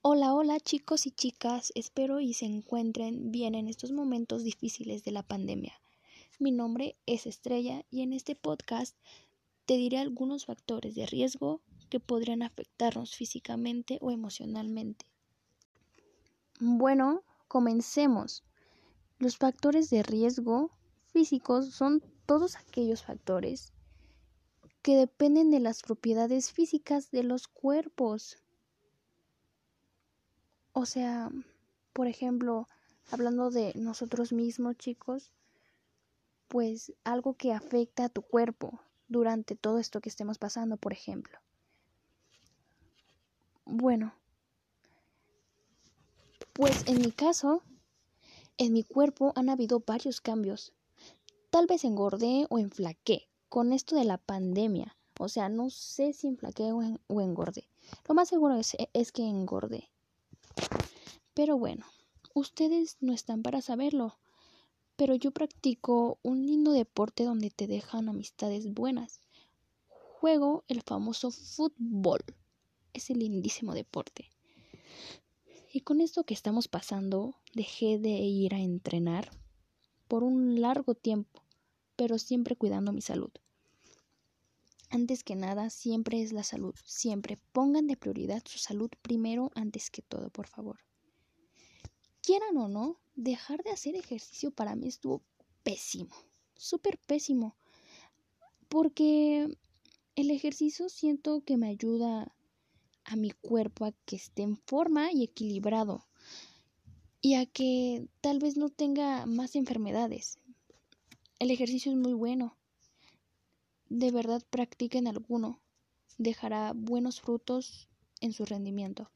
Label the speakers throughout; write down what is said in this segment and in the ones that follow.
Speaker 1: Hola, hola chicos y chicas, espero y se encuentren bien en estos momentos difíciles de la pandemia. Mi nombre es Estrella y en este podcast te diré algunos factores de riesgo que podrían afectarnos físicamente o emocionalmente. Bueno, comencemos. Los factores de riesgo físicos son todos aquellos factores que dependen de las propiedades físicas de los cuerpos. O sea, por ejemplo, hablando de nosotros mismos, chicos, pues algo que afecta a tu cuerpo durante todo esto que estemos pasando, por ejemplo. Bueno, pues en mi caso, en mi cuerpo han habido varios cambios. Tal vez engordé o enflaqué con esto de la pandemia. O sea, no sé si enflaqué o, engordé. Lo más seguro es, es que engordé. Pero bueno, ustedes no están para saberlo, pero yo practico un lindo deporte donde te dejan amistades buenas. Juego el famoso fútbol, ese lindísimo deporte. Y con esto que estamos pasando, dejé de ir a entrenar por un largo tiempo, pero siempre cuidando mi salud. Antes que nada, siempre es la salud. Siempre pongan de prioridad su salud primero antes que todo, por favor quieran o no, dejar de hacer ejercicio para mí estuvo pésimo, súper pésimo, porque el ejercicio siento que me ayuda a mi cuerpo a que esté en forma y equilibrado y a que tal vez no tenga más enfermedades. El ejercicio es muy bueno. De verdad practiquen alguno. Dejará buenos frutos en su rendimiento.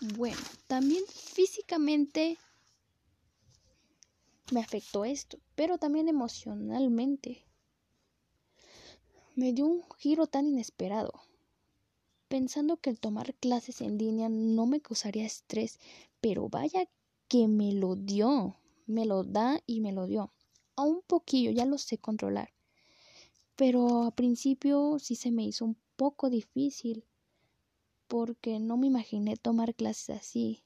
Speaker 1: Bueno, también físicamente me afectó esto, pero también emocionalmente. Me dio un giro tan inesperado, pensando que el tomar clases en línea no me causaría estrés, pero vaya que me lo dio, me lo da y me lo dio. A un poquillo, ya lo sé controlar. Pero a principio sí se me hizo un poco difícil porque no me imaginé tomar clases así.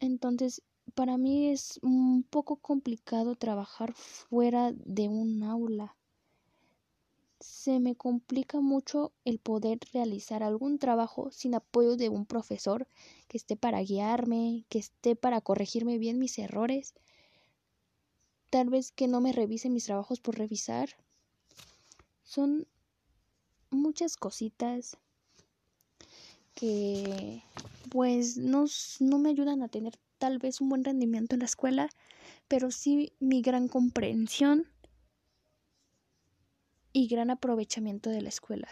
Speaker 1: Entonces, para mí es un poco complicado trabajar fuera de un aula. Se me complica mucho el poder realizar algún trabajo sin apoyo de un profesor que esté para guiarme, que esté para corregirme bien mis errores. Tal vez que no me revise mis trabajos por revisar. Son muchas cositas que pues no, no me ayudan a tener tal vez un buen rendimiento en la escuela, pero sí mi gran comprensión y gran aprovechamiento de la escuela.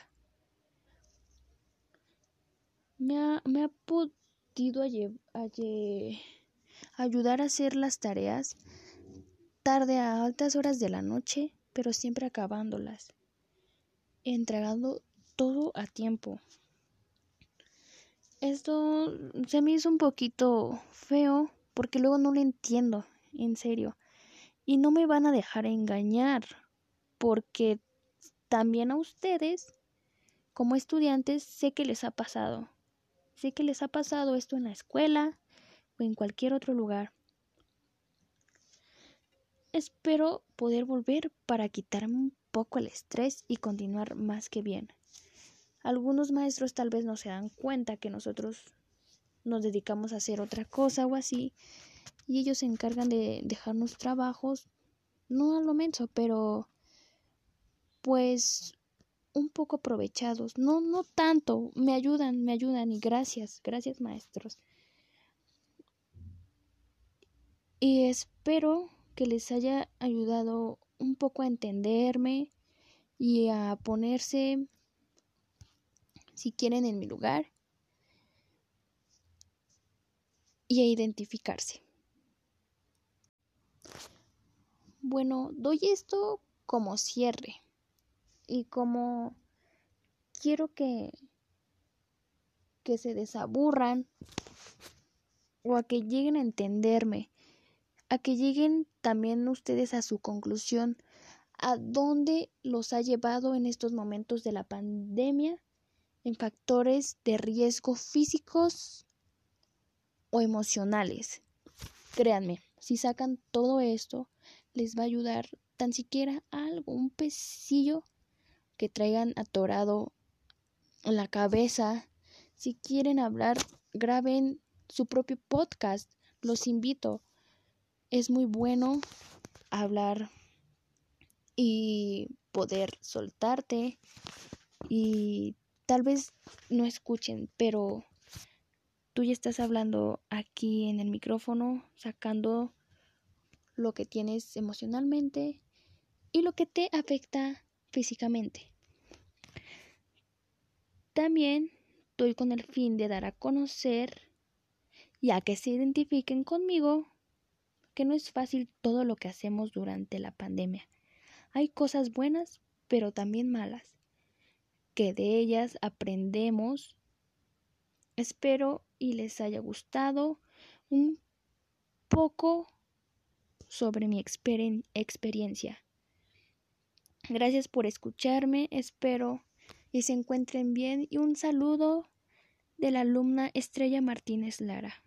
Speaker 1: Me ha, me ha podido ayudar a hacer las tareas tarde a altas horas de la noche, pero siempre acabándolas, entregando todo a tiempo. Esto se me hizo un poquito feo porque luego no lo entiendo, en serio. Y no me van a dejar engañar porque también a ustedes, como estudiantes, sé que les ha pasado. Sé que les ha pasado esto en la escuela o en cualquier otro lugar. Espero poder volver para quitarme un poco el estrés y continuar más que bien. Algunos maestros tal vez no se dan cuenta que nosotros nos dedicamos a hacer otra cosa o así y ellos se encargan de dejarnos trabajos, no a lo menso, pero pues un poco aprovechados, no no tanto, me ayudan, me ayudan y gracias, gracias maestros. Y espero que les haya ayudado un poco a entenderme y a ponerse si quieren en mi lugar y a identificarse. Bueno, doy esto como cierre y como quiero que que se desaburran o a que lleguen a entenderme, a que lleguen también ustedes a su conclusión a dónde los ha llevado en estos momentos de la pandemia en factores de riesgo físicos o emocionales. Créanme, si sacan todo esto, les va a ayudar tan siquiera algo, un pesillo que traigan atorado en la cabeza. Si quieren hablar, graben su propio podcast. Los invito. Es muy bueno hablar y poder soltarte y tal vez no escuchen, pero tú ya estás hablando aquí en el micrófono, sacando lo que tienes emocionalmente y lo que te afecta físicamente. También doy con el fin de dar a conocer, ya que se identifiquen conmigo, que no es fácil todo lo que hacemos durante la pandemia. Hay cosas buenas, pero también malas, que de ellas aprendemos. Espero y les haya gustado un poco sobre mi experiencia. Gracias por escucharme, espero y se encuentren bien y un saludo de la alumna Estrella Martínez Lara.